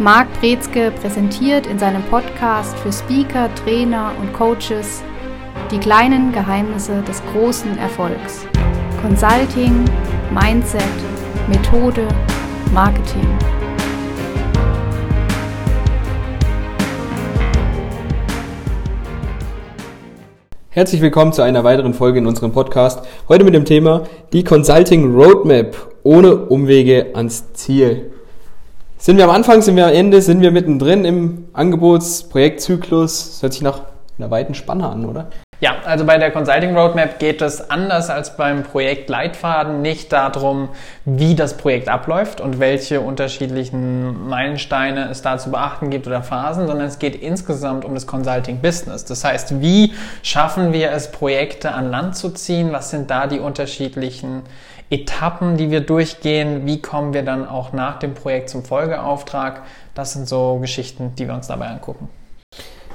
Marc Brezke präsentiert in seinem Podcast für Speaker, Trainer und Coaches die kleinen Geheimnisse des großen Erfolgs. Consulting, Mindset, Methode, Marketing. Herzlich willkommen zu einer weiteren Folge in unserem Podcast. Heute mit dem Thema die Consulting Roadmap ohne Umwege ans Ziel. Sind wir am Anfang, sind wir am Ende, sind wir mittendrin im Angebotsprojektzyklus? Das hört sich nach einer weiten Spanne an, oder? Ja, also bei der Consulting Roadmap geht es anders als beim Projekt Leitfaden nicht darum, wie das Projekt abläuft und welche unterschiedlichen Meilensteine es da zu beachten gibt oder Phasen, sondern es geht insgesamt um das Consulting Business. Das heißt, wie schaffen wir es, Projekte an Land zu ziehen? Was sind da die unterschiedlichen Etappen, die wir durchgehen? Wie kommen wir dann auch nach dem Projekt zum Folgeauftrag? Das sind so Geschichten, die wir uns dabei angucken.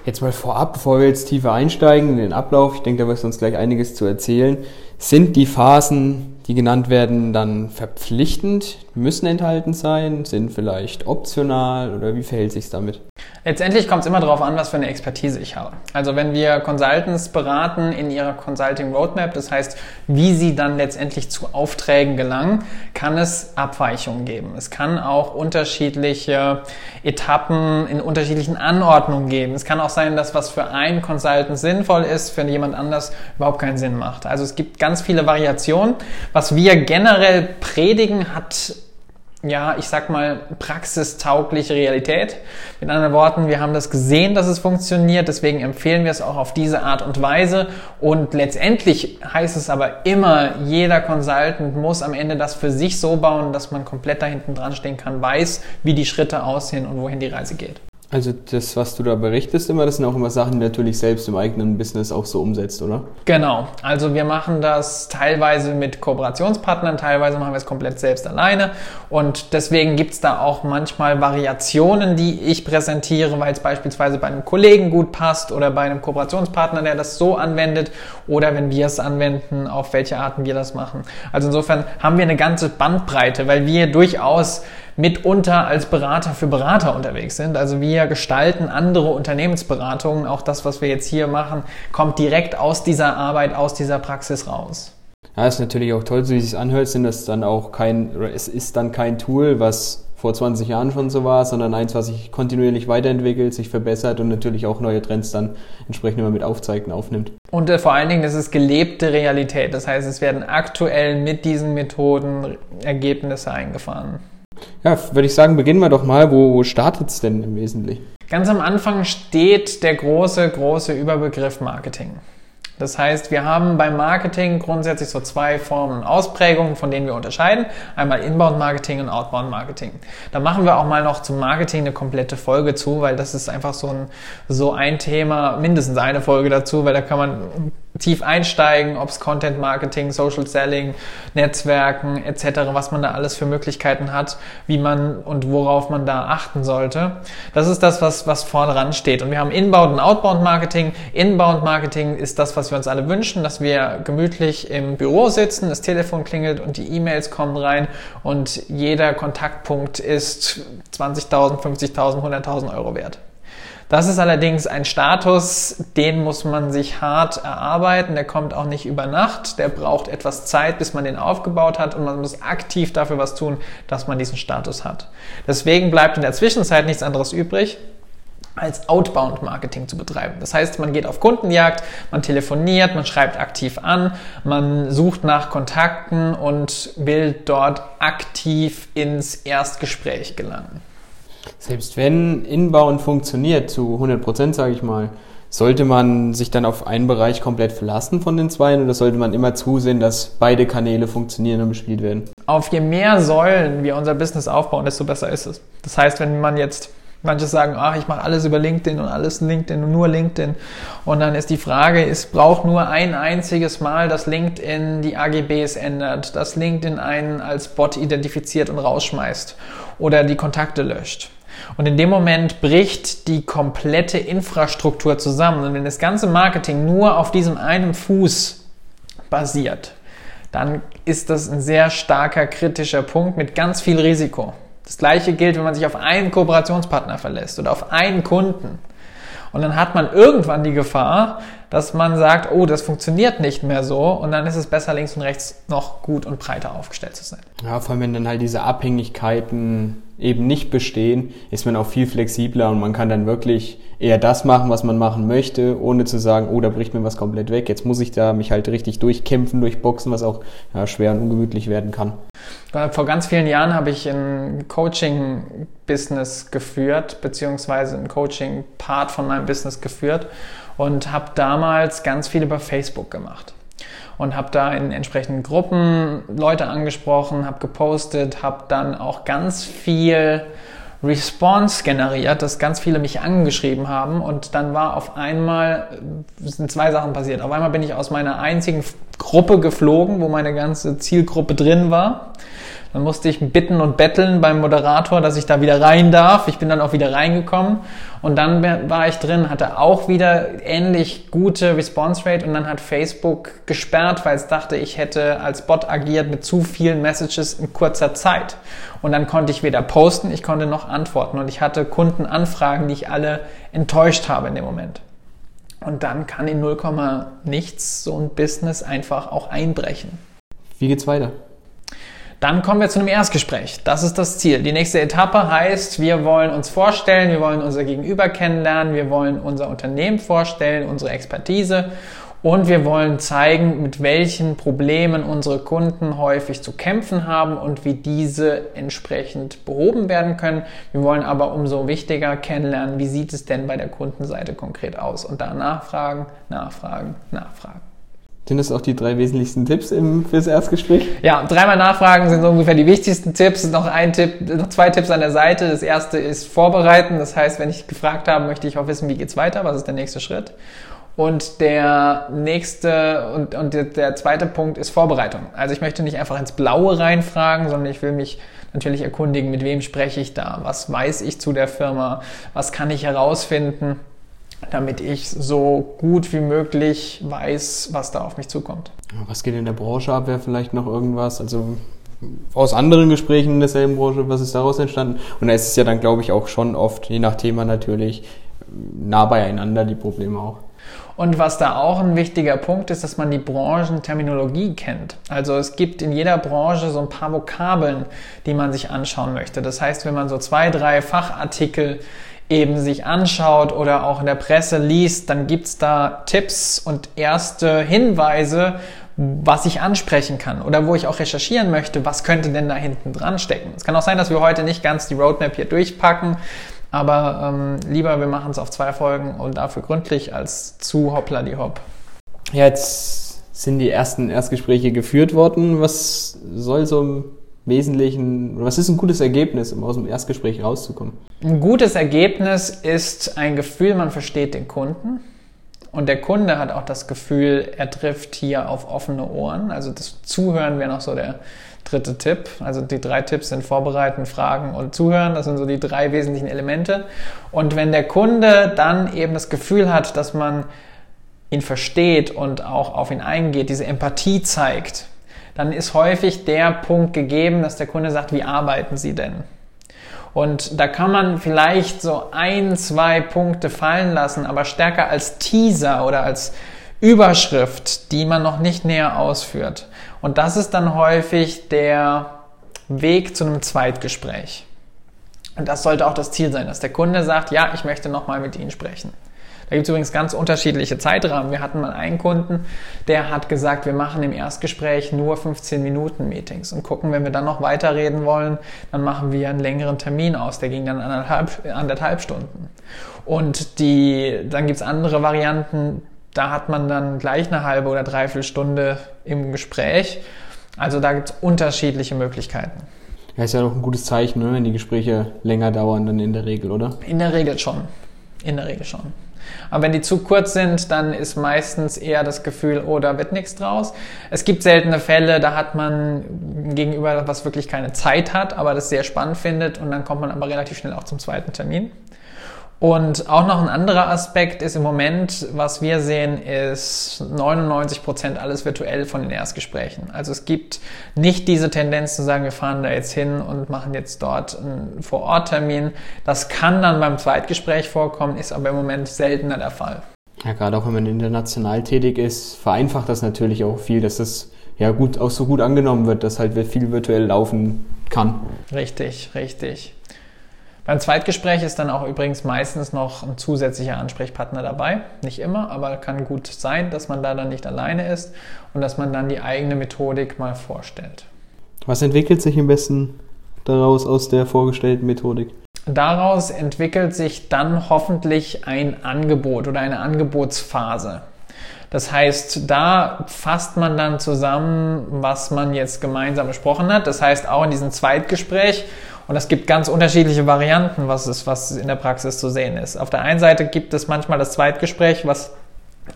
Jetzt mal vorab, bevor wir jetzt tiefer einsteigen in den Ablauf, ich denke, da wirst du uns gleich einiges zu erzählen. Sind die Phasen, die genannt werden, dann verpflichtend, müssen enthalten sein, sind vielleicht optional oder wie verhält sich damit? Letztendlich kommt es immer darauf an, was für eine Expertise ich habe. Also wenn wir Consultants beraten in ihrer Consulting Roadmap, das heißt, wie sie dann letztendlich zu Aufträgen gelangen, kann es Abweichungen geben. Es kann auch unterschiedliche Etappen in unterschiedlichen Anordnungen geben. Es kann auch sein, dass was für einen Consultant sinnvoll ist, für jemand anders überhaupt keinen Sinn macht. Also es gibt ganz viele Variationen. Was wir generell predigen, hat ja, ich sag mal, praxistaugliche Realität. Mit anderen Worten, wir haben das gesehen, dass es funktioniert, deswegen empfehlen wir es auch auf diese Art und Weise. Und letztendlich heißt es aber immer, jeder Consultant muss am Ende das für sich so bauen, dass man komplett da hinten dran stehen kann, weiß, wie die Schritte aussehen und wohin die Reise geht. Also das, was du da berichtest immer, das sind auch immer Sachen, die natürlich selbst im eigenen Business auch so umsetzt, oder? Genau. Also wir machen das teilweise mit Kooperationspartnern, teilweise machen wir es komplett selbst alleine. Und deswegen gibt's da auch manchmal Variationen, die ich präsentiere, weil es beispielsweise bei einem Kollegen gut passt oder bei einem Kooperationspartner, der das so anwendet oder wenn wir es anwenden, auf welche Arten wir das machen. Also insofern haben wir eine ganze Bandbreite, weil wir durchaus mitunter als Berater für Berater unterwegs sind. Also wir gestalten andere Unternehmensberatungen. Auch das, was wir jetzt hier machen, kommt direkt aus dieser Arbeit, aus dieser Praxis raus. Ja, ist natürlich auch toll, so wie es sich anhört, sind das dann auch kein, es ist dann kein Tool, was vor 20 Jahren schon so war, sondern eins, was sich kontinuierlich weiterentwickelt, sich verbessert und natürlich auch neue Trends dann entsprechend immer mit aufzeigt und aufnimmt. Und äh, vor allen Dingen, das ist gelebte Realität. Das heißt, es werden aktuell mit diesen Methoden Ergebnisse eingefahren. Ja, würde ich sagen, beginnen wir doch mal. Wo, wo startet es denn im Wesentlichen? Ganz am Anfang steht der große, große Überbegriff Marketing. Das heißt, wir haben beim Marketing grundsätzlich so zwei Formen Ausprägungen, von denen wir unterscheiden. Einmal Inbound Marketing und Outbound Marketing. Da machen wir auch mal noch zum Marketing eine komplette Folge zu, weil das ist einfach so ein, so ein Thema, mindestens eine Folge dazu, weil da kann man tief einsteigen, ob es Content Marketing, Social Selling, Netzwerken etc., was man da alles für Möglichkeiten hat, wie man und worauf man da achten sollte. Das ist das, was, was vorne ran steht. Und wir haben Inbound und Outbound Marketing. Inbound Marketing ist das, was wir uns alle wünschen, dass wir gemütlich im Büro sitzen, das Telefon klingelt und die E-Mails kommen rein und jeder Kontaktpunkt ist 20.000, 50.000, 100.000 Euro wert. Das ist allerdings ein Status, den muss man sich hart erarbeiten. Der kommt auch nicht über Nacht. Der braucht etwas Zeit, bis man den aufgebaut hat und man muss aktiv dafür was tun, dass man diesen Status hat. Deswegen bleibt in der Zwischenzeit nichts anderes übrig, als Outbound-Marketing zu betreiben. Das heißt, man geht auf Kundenjagd, man telefoniert, man schreibt aktiv an, man sucht nach Kontakten und will dort aktiv ins Erstgespräch gelangen. Selbst wenn Inbound funktioniert zu 100 Prozent, sage ich mal, sollte man sich dann auf einen Bereich komplett verlassen von den zwei oder sollte man immer zusehen, dass beide Kanäle funktionieren und bespielt werden? Auf je mehr Säulen wir unser Business aufbauen, desto besser ist es. Das heißt, wenn man jetzt Manche sagen, ach, ich mache alles über LinkedIn und alles LinkedIn und nur LinkedIn. Und dann ist die Frage, es braucht nur ein einziges Mal, dass LinkedIn die AGBs ändert, dass LinkedIn einen als Bot identifiziert und rausschmeißt oder die Kontakte löscht. Und in dem Moment bricht die komplette Infrastruktur zusammen. Und wenn das ganze Marketing nur auf diesem einen Fuß basiert, dann ist das ein sehr starker kritischer Punkt mit ganz viel Risiko. Das gleiche gilt, wenn man sich auf einen Kooperationspartner verlässt oder auf einen Kunden. Und dann hat man irgendwann die Gefahr, dass man sagt, oh, das funktioniert nicht mehr so und dann ist es besser, links und rechts noch gut und breiter aufgestellt zu sein. Ja, vor allem, wenn dann halt diese Abhängigkeiten eben nicht bestehen, ist man auch viel flexibler und man kann dann wirklich eher das machen, was man machen möchte, ohne zu sagen, oh, da bricht mir was komplett weg. Jetzt muss ich da mich halt richtig durchkämpfen, durchboxen, was auch ja, schwer und ungemütlich werden kann. Vor ganz vielen Jahren habe ich ein Coaching-Business geführt, beziehungsweise ein Coaching-Part von meinem Business geführt und habe damals ganz viel über Facebook gemacht. Und habe da in entsprechenden Gruppen Leute angesprochen, habe gepostet, habe dann auch ganz viel Response generiert, dass ganz viele mich angeschrieben haben. Und dann war auf einmal, sind zwei Sachen passiert. Auf einmal bin ich aus meiner einzigen Gruppe geflogen, wo meine ganze Zielgruppe drin war dann musste ich bitten und betteln beim Moderator, dass ich da wieder rein darf. Ich bin dann auch wieder reingekommen und dann war ich drin, hatte auch wieder ähnlich gute Response Rate und dann hat Facebook gesperrt, weil es dachte, ich hätte als Bot agiert mit zu vielen Messages in kurzer Zeit. Und dann konnte ich weder posten, ich konnte noch antworten und ich hatte Kundenanfragen, die ich alle enttäuscht habe in dem Moment. Und dann kann in 0, nichts so ein Business einfach auch einbrechen. Wie geht's weiter? Dann kommen wir zu einem Erstgespräch. Das ist das Ziel. Die nächste Etappe heißt, wir wollen uns vorstellen, wir wollen unser Gegenüber kennenlernen, wir wollen unser Unternehmen vorstellen, unsere Expertise und wir wollen zeigen, mit welchen Problemen unsere Kunden häufig zu kämpfen haben und wie diese entsprechend behoben werden können. Wir wollen aber umso wichtiger kennenlernen, wie sieht es denn bei der Kundenseite konkret aus und da nachfragen, nachfragen, nachfragen. Sind das auch die drei wesentlichsten Tipps im, fürs Erstgespräch? Ja, dreimal nachfragen sind so ungefähr die wichtigsten Tipps. Noch ein Tipp, noch zwei Tipps an der Seite. Das erste ist vorbereiten. Das heißt, wenn ich gefragt habe, möchte ich auch wissen, wie geht's weiter? Was ist der nächste Schritt? Und der nächste und, und der, der zweite Punkt ist Vorbereitung. Also ich möchte nicht einfach ins Blaue reinfragen, sondern ich will mich natürlich erkundigen, mit wem spreche ich da? Was weiß ich zu der Firma? Was kann ich herausfinden? Damit ich so gut wie möglich weiß, was da auf mich zukommt. Was geht in der Branche ab? Wäre vielleicht noch irgendwas? Also aus anderen Gesprächen in derselben Branche, was ist daraus entstanden? Und da ist es ja dann, glaube ich, auch schon oft, je nach Thema natürlich, nah beieinander die Probleme auch. Und was da auch ein wichtiger Punkt ist, dass man die Branchenterminologie kennt. Also es gibt in jeder Branche so ein paar Vokabeln, die man sich anschauen möchte. Das heißt, wenn man so zwei, drei Fachartikel eben sich anschaut oder auch in der Presse liest, dann gibt's da Tipps und erste Hinweise, was ich ansprechen kann oder wo ich auch recherchieren möchte, was könnte denn da hinten dran stecken. Es kann auch sein, dass wir heute nicht ganz die Roadmap hier durchpacken, aber ähm, lieber wir machen es auf zwei Folgen und dafür gründlich als zu hoppla die hopp. Ja, jetzt sind die ersten Erstgespräche geführt worden. Was soll so Wesentlichen, was ist ein gutes Ergebnis, um aus dem Erstgespräch rauszukommen? Ein gutes Ergebnis ist ein Gefühl, man versteht den Kunden. Und der Kunde hat auch das Gefühl, er trifft hier auf offene Ohren. Also das Zuhören wäre noch so der dritte Tipp. Also die drei Tipps sind Vorbereiten, Fragen und Zuhören. Das sind so die drei wesentlichen Elemente. Und wenn der Kunde dann eben das Gefühl hat, dass man ihn versteht und auch auf ihn eingeht, diese Empathie zeigt, dann ist häufig der Punkt gegeben, dass der Kunde sagt, wie arbeiten Sie denn? Und da kann man vielleicht so ein, zwei Punkte fallen lassen, aber stärker als Teaser oder als Überschrift, die man noch nicht näher ausführt. Und das ist dann häufig der Weg zu einem Zweitgespräch. Und das sollte auch das Ziel sein, dass der Kunde sagt, ja, ich möchte nochmal mit Ihnen sprechen. Da gibt es übrigens ganz unterschiedliche Zeitrahmen. Wir hatten mal einen Kunden, der hat gesagt, wir machen im Erstgespräch nur 15 Minuten Meetings und gucken, wenn wir dann noch weiterreden wollen, dann machen wir einen längeren Termin aus. Der ging dann anderthalb, anderthalb Stunden. Und die, dann gibt es andere Varianten, da hat man dann gleich eine halbe oder dreiviertel Stunde im Gespräch. Also da gibt es unterschiedliche Möglichkeiten. Ja, ist ja doch ein gutes Zeichen, ne, wenn die Gespräche länger dauern, dann in der Regel, oder? In der Regel schon. In der Regel schon. Aber wenn die zu kurz sind, dann ist meistens eher das Gefühl, oh, da wird nichts draus. Es gibt seltene Fälle, da hat man gegenüber, was wirklich keine Zeit hat, aber das sehr spannend findet und dann kommt man aber relativ schnell auch zum zweiten Termin. Und auch noch ein anderer Aspekt ist im Moment, was wir sehen, ist 99 Prozent alles virtuell von den Erstgesprächen. Also es gibt nicht diese Tendenz zu sagen, wir fahren da jetzt hin und machen jetzt dort einen Vororttermin. Das kann dann beim Zweitgespräch vorkommen, ist aber im Moment seltener der Fall. Ja, gerade auch wenn man international tätig ist, vereinfacht das natürlich auch viel, dass das ja gut auch so gut angenommen wird, dass halt viel virtuell laufen kann. Richtig, richtig. Beim Zweitgespräch ist dann auch übrigens meistens noch ein zusätzlicher Ansprechpartner dabei. Nicht immer, aber kann gut sein, dass man da dann nicht alleine ist und dass man dann die eigene Methodik mal vorstellt. Was entwickelt sich am besten daraus aus der vorgestellten Methodik? Daraus entwickelt sich dann hoffentlich ein Angebot oder eine Angebotsphase. Das heißt, da fasst man dann zusammen, was man jetzt gemeinsam besprochen hat. Das heißt, auch in diesem Zweitgespräch und es gibt ganz unterschiedliche Varianten, was es, was in der Praxis zu sehen ist. Auf der einen Seite gibt es manchmal das Zweitgespräch, was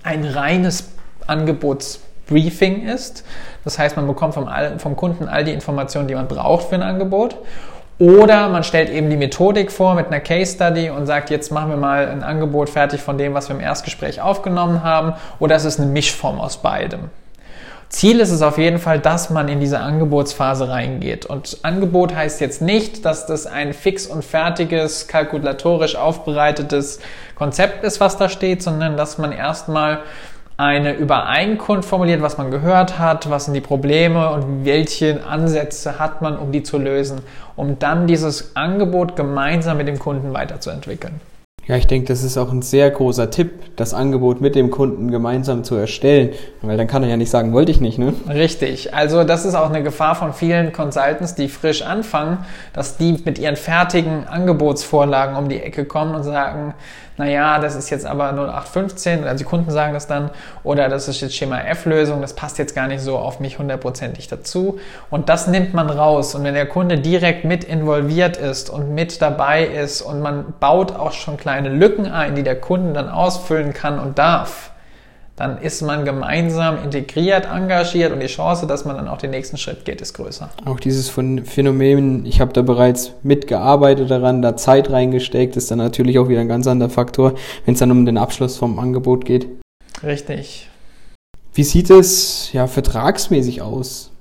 ein reines Angebotsbriefing ist. Das heißt, man bekommt vom, vom Kunden all die Informationen, die man braucht für ein Angebot. Oder man stellt eben die Methodik vor mit einer Case Study und sagt, jetzt machen wir mal ein Angebot fertig von dem, was wir im Erstgespräch aufgenommen haben. Oder es ist eine Mischform aus beidem. Ziel ist es auf jeden Fall, dass man in diese Angebotsphase reingeht. Und Angebot heißt jetzt nicht, dass das ein fix und fertiges, kalkulatorisch aufbereitetes Konzept ist, was da steht, sondern dass man erstmal eine Übereinkunft formuliert, was man gehört hat, was sind die Probleme und welche Ansätze hat man, um die zu lösen, um dann dieses Angebot gemeinsam mit dem Kunden weiterzuentwickeln. Ja, ich denke, das ist auch ein sehr großer Tipp, das Angebot mit dem Kunden gemeinsam zu erstellen, weil dann kann er ja nicht sagen, wollte ich nicht, ne? Richtig. Also das ist auch eine Gefahr von vielen Consultants, die frisch anfangen, dass die mit ihren fertigen Angebotsvorlagen um die Ecke kommen und sagen, naja, das ist jetzt aber 0815, also die Kunden sagen das dann, oder das ist jetzt Schema F-Lösung, das passt jetzt gar nicht so auf mich hundertprozentig dazu. Und das nimmt man raus. Und wenn der Kunde direkt mit involviert ist und mit dabei ist und man baut auch schon kleine Lücken ein, die der Kunde dann ausfüllen kann und darf, dann ist man gemeinsam integriert, engagiert und die Chance, dass man dann auch den nächsten Schritt geht, ist größer. Auch dieses Phänomen, ich habe da bereits mitgearbeitet daran, da Zeit reingesteckt, ist dann natürlich auch wieder ein ganz anderer Faktor, wenn es dann um den Abschluss vom Angebot geht. Richtig. Wie sieht es ja vertragsmäßig aus?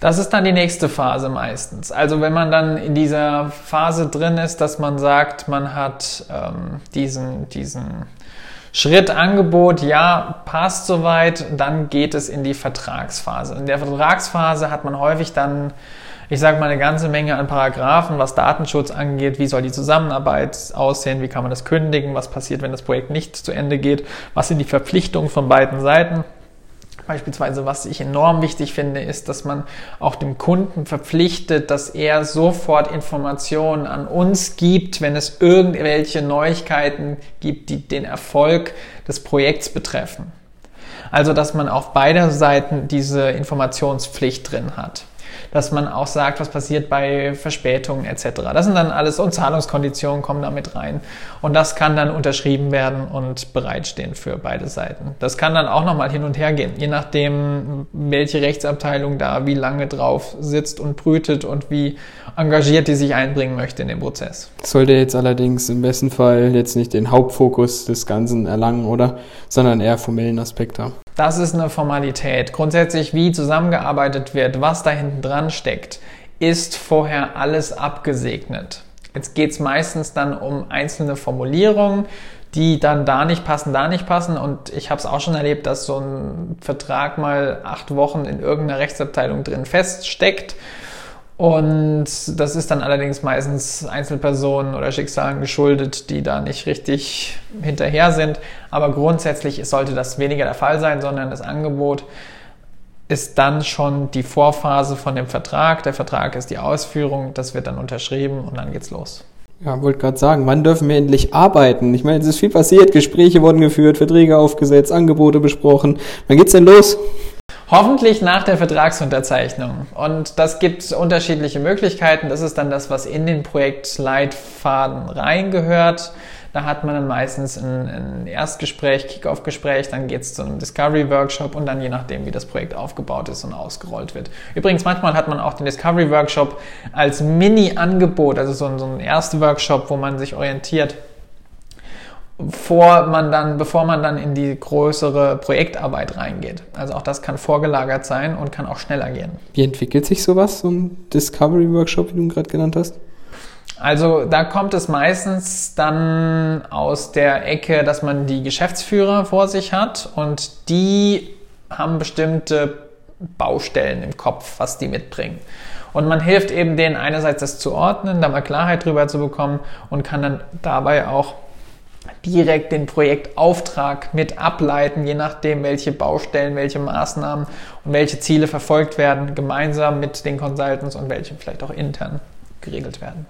Das ist dann die nächste Phase meistens. Also wenn man dann in dieser Phase drin ist, dass man sagt, man hat ähm, diesen, diesen Schritt Angebot, ja, passt soweit, dann geht es in die Vertragsphase. In der Vertragsphase hat man häufig dann, ich sage mal, eine ganze Menge an Paragraphen, was Datenschutz angeht, wie soll die Zusammenarbeit aussehen, wie kann man das kündigen, was passiert, wenn das Projekt nicht zu Ende geht, was sind die Verpflichtungen von beiden Seiten. Beispielsweise, was ich enorm wichtig finde, ist, dass man auch dem Kunden verpflichtet, dass er sofort Informationen an uns gibt, wenn es irgendwelche Neuigkeiten gibt, die den Erfolg des Projekts betreffen. Also, dass man auf beider Seiten diese Informationspflicht drin hat dass man auch sagt, was passiert bei Verspätungen etc. Das sind dann alles und Zahlungskonditionen kommen da mit rein. Und das kann dann unterschrieben werden und bereitstehen für beide Seiten. Das kann dann auch nochmal hin und her gehen, je nachdem, welche Rechtsabteilung da wie lange drauf sitzt und brütet und wie engagiert die sich einbringen möchte in den Prozess. Sollte jetzt allerdings im besten Fall jetzt nicht den Hauptfokus des Ganzen erlangen, oder? Sondern eher formellen Aspekt haben. Das ist eine Formalität. Grundsätzlich, wie zusammengearbeitet wird, was da hinten dran steckt, ist vorher alles abgesegnet. Jetzt geht es meistens dann um einzelne Formulierungen, die dann da nicht passen, da nicht passen. Und ich habe es auch schon erlebt, dass so ein Vertrag mal acht Wochen in irgendeiner Rechtsabteilung drin feststeckt und das ist dann allerdings meistens Einzelpersonen oder Schicksalen geschuldet, die da nicht richtig hinterher sind. Aber grundsätzlich sollte das weniger der Fall sein, sondern das Angebot ist dann schon die Vorphase von dem Vertrag. Der Vertrag ist die Ausführung, das wird dann unterschrieben und dann geht's los. Ja, wollte gerade sagen, wann dürfen wir endlich arbeiten? Ich meine, es ist viel passiert, Gespräche wurden geführt, Verträge aufgesetzt, Angebote besprochen. Wann geht's denn los? Hoffentlich nach der Vertragsunterzeichnung. Und das gibt unterschiedliche Möglichkeiten. Das ist dann das, was in den Projektleitfaden reingehört. Da hat man dann meistens ein, ein Erstgespräch, Kick-Off-Gespräch, dann geht es zu einem Discovery-Workshop und dann je nachdem, wie das Projekt aufgebaut ist und ausgerollt wird. Übrigens, manchmal hat man auch den Discovery-Workshop als Mini-Angebot, also so ein, so ein Erst-Workshop, wo man sich orientiert bevor man dann, bevor man dann in die größere Projektarbeit reingeht. Also auch das kann vorgelagert sein und kann auch schneller gehen. Wie entwickelt sich sowas, so ein Discovery Workshop, wie du gerade genannt hast? Also da kommt es meistens dann aus der Ecke, dass man die Geschäftsführer vor sich hat und die haben bestimmte Baustellen im Kopf, was die mitbringen. Und man hilft eben denen einerseits das zu ordnen, da mal Klarheit drüber zu bekommen und kann dann dabei auch direkt den Projektauftrag mit ableiten, je nachdem, welche Baustellen, welche Maßnahmen und welche Ziele verfolgt werden, gemeinsam mit den Consultants und welche vielleicht auch intern geregelt werden.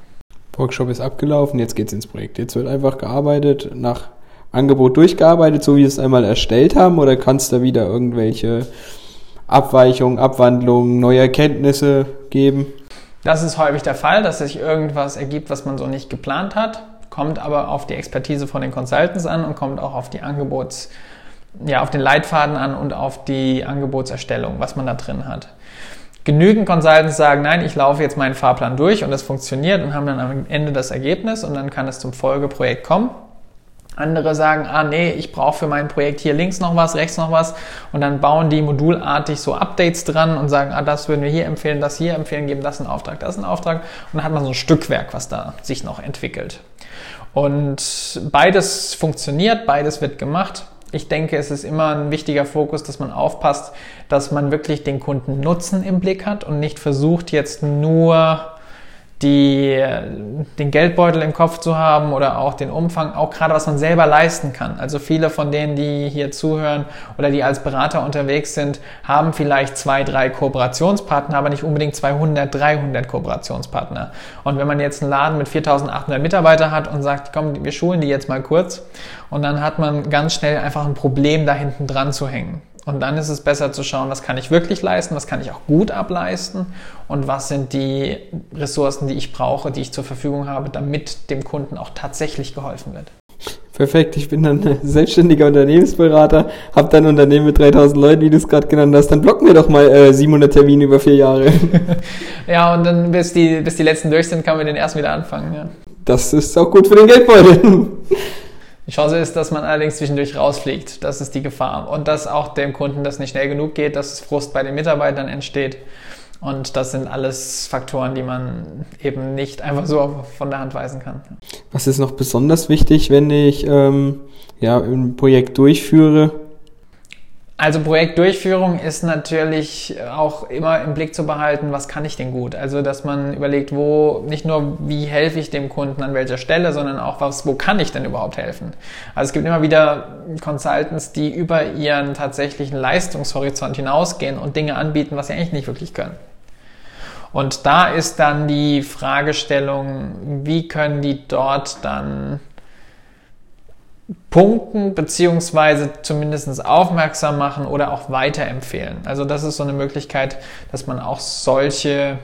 Workshop ist abgelaufen, jetzt geht's ins Projekt. Jetzt wird einfach gearbeitet, nach Angebot durchgearbeitet, so wie wir es einmal erstellt haben, oder kann es da wieder irgendwelche Abweichungen, Abwandlungen, neue Erkenntnisse geben? Das ist häufig der Fall, dass sich irgendwas ergibt, was man so nicht geplant hat kommt aber auf die Expertise von den Consultants an und kommt auch auf die Angebots, ja, auf den Leitfaden an und auf die Angebotserstellung, was man da drin hat. Genügend Consultants sagen, nein, ich laufe jetzt meinen Fahrplan durch und es funktioniert und haben dann am Ende das Ergebnis und dann kann es zum Folgeprojekt kommen. Andere sagen, ah nee, ich brauche für mein Projekt hier links noch was, rechts noch was und dann bauen die modulartig so Updates dran und sagen, ah das würden wir hier empfehlen, das hier empfehlen, geben das einen Auftrag, das einen Auftrag und dann hat man so ein Stückwerk, was da sich noch entwickelt. Und beides funktioniert, beides wird gemacht. Ich denke, es ist immer ein wichtiger Fokus, dass man aufpasst, dass man wirklich den Kunden Nutzen im Blick hat und nicht versucht jetzt nur die, den Geldbeutel im Kopf zu haben oder auch den Umfang, auch gerade was man selber leisten kann. Also viele von denen, die hier zuhören oder die als Berater unterwegs sind, haben vielleicht zwei, drei Kooperationspartner, aber nicht unbedingt 200, 300 Kooperationspartner. Und wenn man jetzt einen Laden mit 4800 Mitarbeiter hat und sagt, komm, wir schulen die jetzt mal kurz und dann hat man ganz schnell einfach ein Problem, da hinten dran zu hängen. Und dann ist es besser zu schauen, was kann ich wirklich leisten, was kann ich auch gut ableisten und was sind die Ressourcen, die ich brauche, die ich zur Verfügung habe, damit dem Kunden auch tatsächlich geholfen wird. Perfekt, ich bin dann selbstständiger Unternehmensberater, habe dann ein Unternehmen mit 3000 Leuten, wie du es gerade genannt hast, dann blocken wir doch mal äh, 700 Termine über vier Jahre. ja, und dann bis die, bis die letzten durch sind, kann man den erst wieder anfangen. Ja. Das ist auch gut für den Geldbeutel. Die Chance ist, dass man allerdings zwischendurch rausfliegt. Das ist die Gefahr. Und dass auch dem Kunden das nicht schnell genug geht, dass Frust bei den Mitarbeitern entsteht. Und das sind alles Faktoren, die man eben nicht einfach so von der Hand weisen kann. Was ist noch besonders wichtig, wenn ich ähm, ja, ein Projekt durchführe? Also Projektdurchführung ist natürlich auch immer im Blick zu behalten, was kann ich denn gut? Also dass man überlegt, wo nicht nur wie helfe ich dem Kunden an welcher Stelle, sondern auch was, wo kann ich denn überhaupt helfen? Also es gibt immer wieder Consultants, die über ihren tatsächlichen Leistungshorizont hinausgehen und Dinge anbieten, was sie eigentlich nicht wirklich können. Und da ist dann die Fragestellung, wie können die dort dann punkten beziehungsweise zumindest aufmerksam machen oder auch weiterempfehlen. Also das ist so eine Möglichkeit, dass man auch solche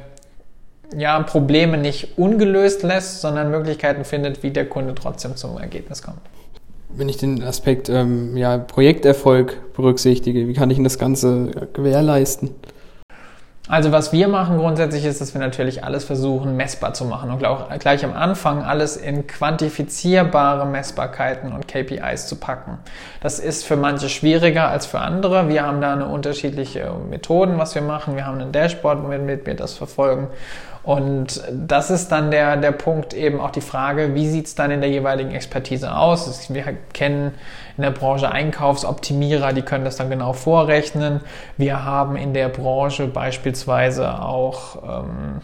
ja, Probleme nicht ungelöst lässt, sondern Möglichkeiten findet, wie der Kunde trotzdem zum Ergebnis kommt. Wenn ich den Aspekt ähm, ja, Projekterfolg berücksichtige, wie kann ich das Ganze gewährleisten? Also was wir machen grundsätzlich ist, dass wir natürlich alles versuchen messbar zu machen und auch gleich am Anfang alles in quantifizierbare Messbarkeiten und KPIs zu packen. Das ist für manche schwieriger als für andere. Wir haben da eine unterschiedliche Methoden, was wir machen. Wir haben ein Dashboard, womit wir das verfolgen und das ist dann der, der Punkt eben auch die Frage, wie sieht es dann in der jeweiligen Expertise aus? Wir kennen in der Branche Einkaufsoptimierer, die können das dann genau vorrechnen. Wir haben in der Branche beispielsweise auch ähm,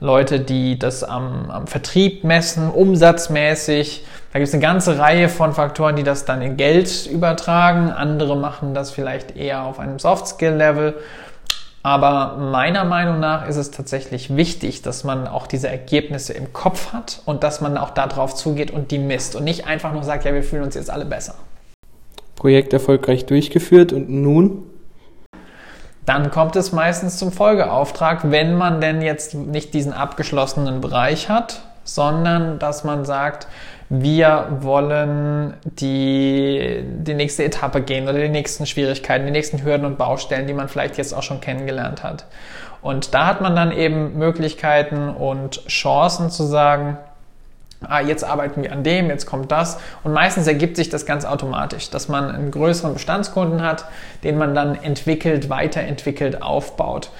Leute, die das am, am Vertrieb messen, umsatzmäßig. Da gibt es eine ganze Reihe von Faktoren, die das dann in Geld übertragen. Andere machen das vielleicht eher auf einem Soft-Skill-Level. Aber meiner Meinung nach ist es tatsächlich wichtig, dass man auch diese Ergebnisse im Kopf hat und dass man auch darauf zugeht und die misst und nicht einfach nur sagt, ja, wir fühlen uns jetzt alle besser. Projekt erfolgreich durchgeführt und nun? Dann kommt es meistens zum Folgeauftrag, wenn man denn jetzt nicht diesen abgeschlossenen Bereich hat, sondern dass man sagt, wir wollen die, die nächste Etappe gehen oder die nächsten Schwierigkeiten, die nächsten Hürden und Baustellen, die man vielleicht jetzt auch schon kennengelernt hat. Und da hat man dann eben Möglichkeiten und Chancen zu sagen, ah, jetzt arbeiten wir an dem, jetzt kommt das. Und meistens ergibt sich das ganz automatisch, dass man einen größeren Bestandskunden hat, den man dann entwickelt, weiterentwickelt, aufbaut.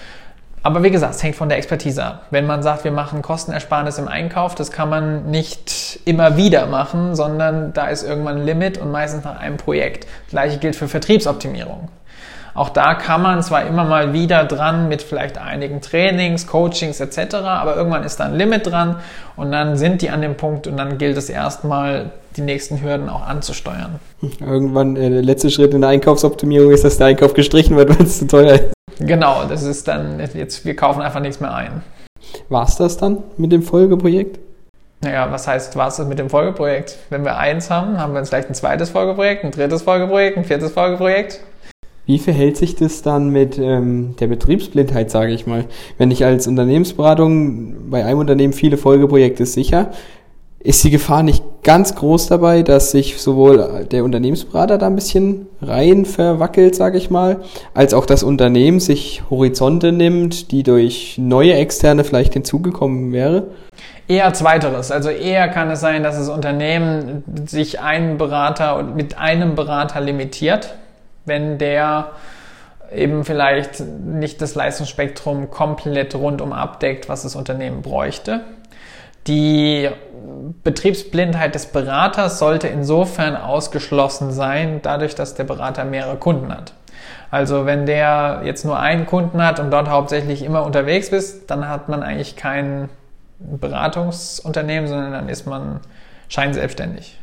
Aber wie gesagt, es hängt von der Expertise ab. Wenn man sagt, wir machen Kostenersparnis im Einkauf, das kann man nicht immer wieder machen, sondern da ist irgendwann ein Limit und meistens nach einem Projekt. Gleiche gilt für Vertriebsoptimierung. Auch da kann man zwar immer mal wieder dran mit vielleicht einigen Trainings, Coachings etc., aber irgendwann ist da ein Limit dran und dann sind die an dem Punkt und dann gilt es erstmal, die nächsten Hürden auch anzusteuern. Irgendwann äh, der letzte Schritt in der Einkaufsoptimierung ist, dass der Einkauf gestrichen wird, weil es zu teuer ist. Genau, das ist dann jetzt, wir kaufen einfach nichts mehr ein. War es das dann mit dem Folgeprojekt? Naja, was heißt, war es das mit dem Folgeprojekt? Wenn wir eins haben, haben wir vielleicht ein zweites Folgeprojekt, ein drittes Folgeprojekt, ein viertes Folgeprojekt. Wie verhält sich das dann mit ähm, der Betriebsblindheit, sage ich mal? Wenn ich als Unternehmensberatung bei einem Unternehmen viele Folgeprojekte sicher, ist die Gefahr nicht ganz groß dabei, dass sich sowohl der Unternehmensberater da ein bisschen rein verwackelt, sage ich mal, als auch das Unternehmen sich Horizonte nimmt, die durch neue Externe vielleicht hinzugekommen wäre? Eher zweiteres. Also eher kann es sein, dass das Unternehmen sich einen Berater mit einem Berater limitiert, wenn der eben vielleicht nicht das Leistungsspektrum komplett rundum abdeckt, was das Unternehmen bräuchte. Die Betriebsblindheit des Beraters sollte insofern ausgeschlossen sein, dadurch, dass der Berater mehrere Kunden hat. Also wenn der jetzt nur einen Kunden hat und dort hauptsächlich immer unterwegs ist, dann hat man eigentlich kein Beratungsunternehmen, sondern dann ist man scheinselbstständig.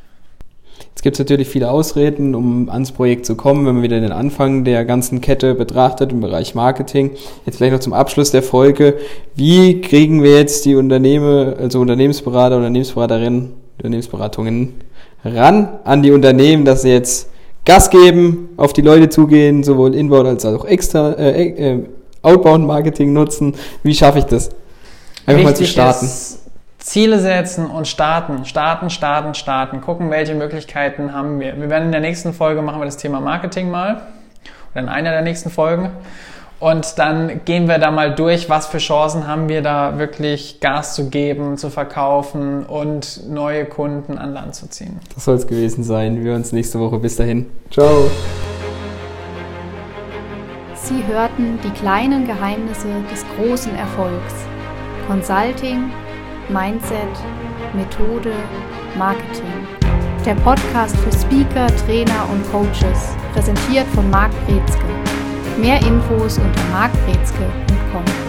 Jetzt gibt es natürlich viele Ausreden, um ans Projekt zu kommen, wenn man wieder den Anfang der ganzen Kette betrachtet im Bereich Marketing. Jetzt vielleicht noch zum Abschluss der Folge. Wie kriegen wir jetzt die Unternehmen, also Unternehmensberater, Unternehmensberaterinnen, Unternehmensberatungen ran an die Unternehmen, dass sie jetzt Gas geben, auf die Leute zugehen, sowohl Inbound als auch extra, äh, äh, Outbound Marketing nutzen. Wie schaffe ich das? Einfach Wichtig mal zu starten. Ist, Ziele setzen und starten, starten, starten, starten. Gucken, welche Möglichkeiten haben wir. Wir werden in der nächsten Folge machen wir das Thema Marketing mal oder in einer der nächsten Folgen. Und dann gehen wir da mal durch, was für Chancen haben wir da wirklich Gas zu geben, zu verkaufen und neue Kunden an Land zu ziehen. Das soll es gewesen sein. Wir uns nächste Woche. Bis dahin. Ciao. Sie hörten die kleinen Geheimnisse des großen Erfolgs. Consulting Mindset, Methode, Marketing. Der Podcast für Speaker, Trainer und Coaches, präsentiert von Marc Brezke. Mehr Infos unter markbrezke.com.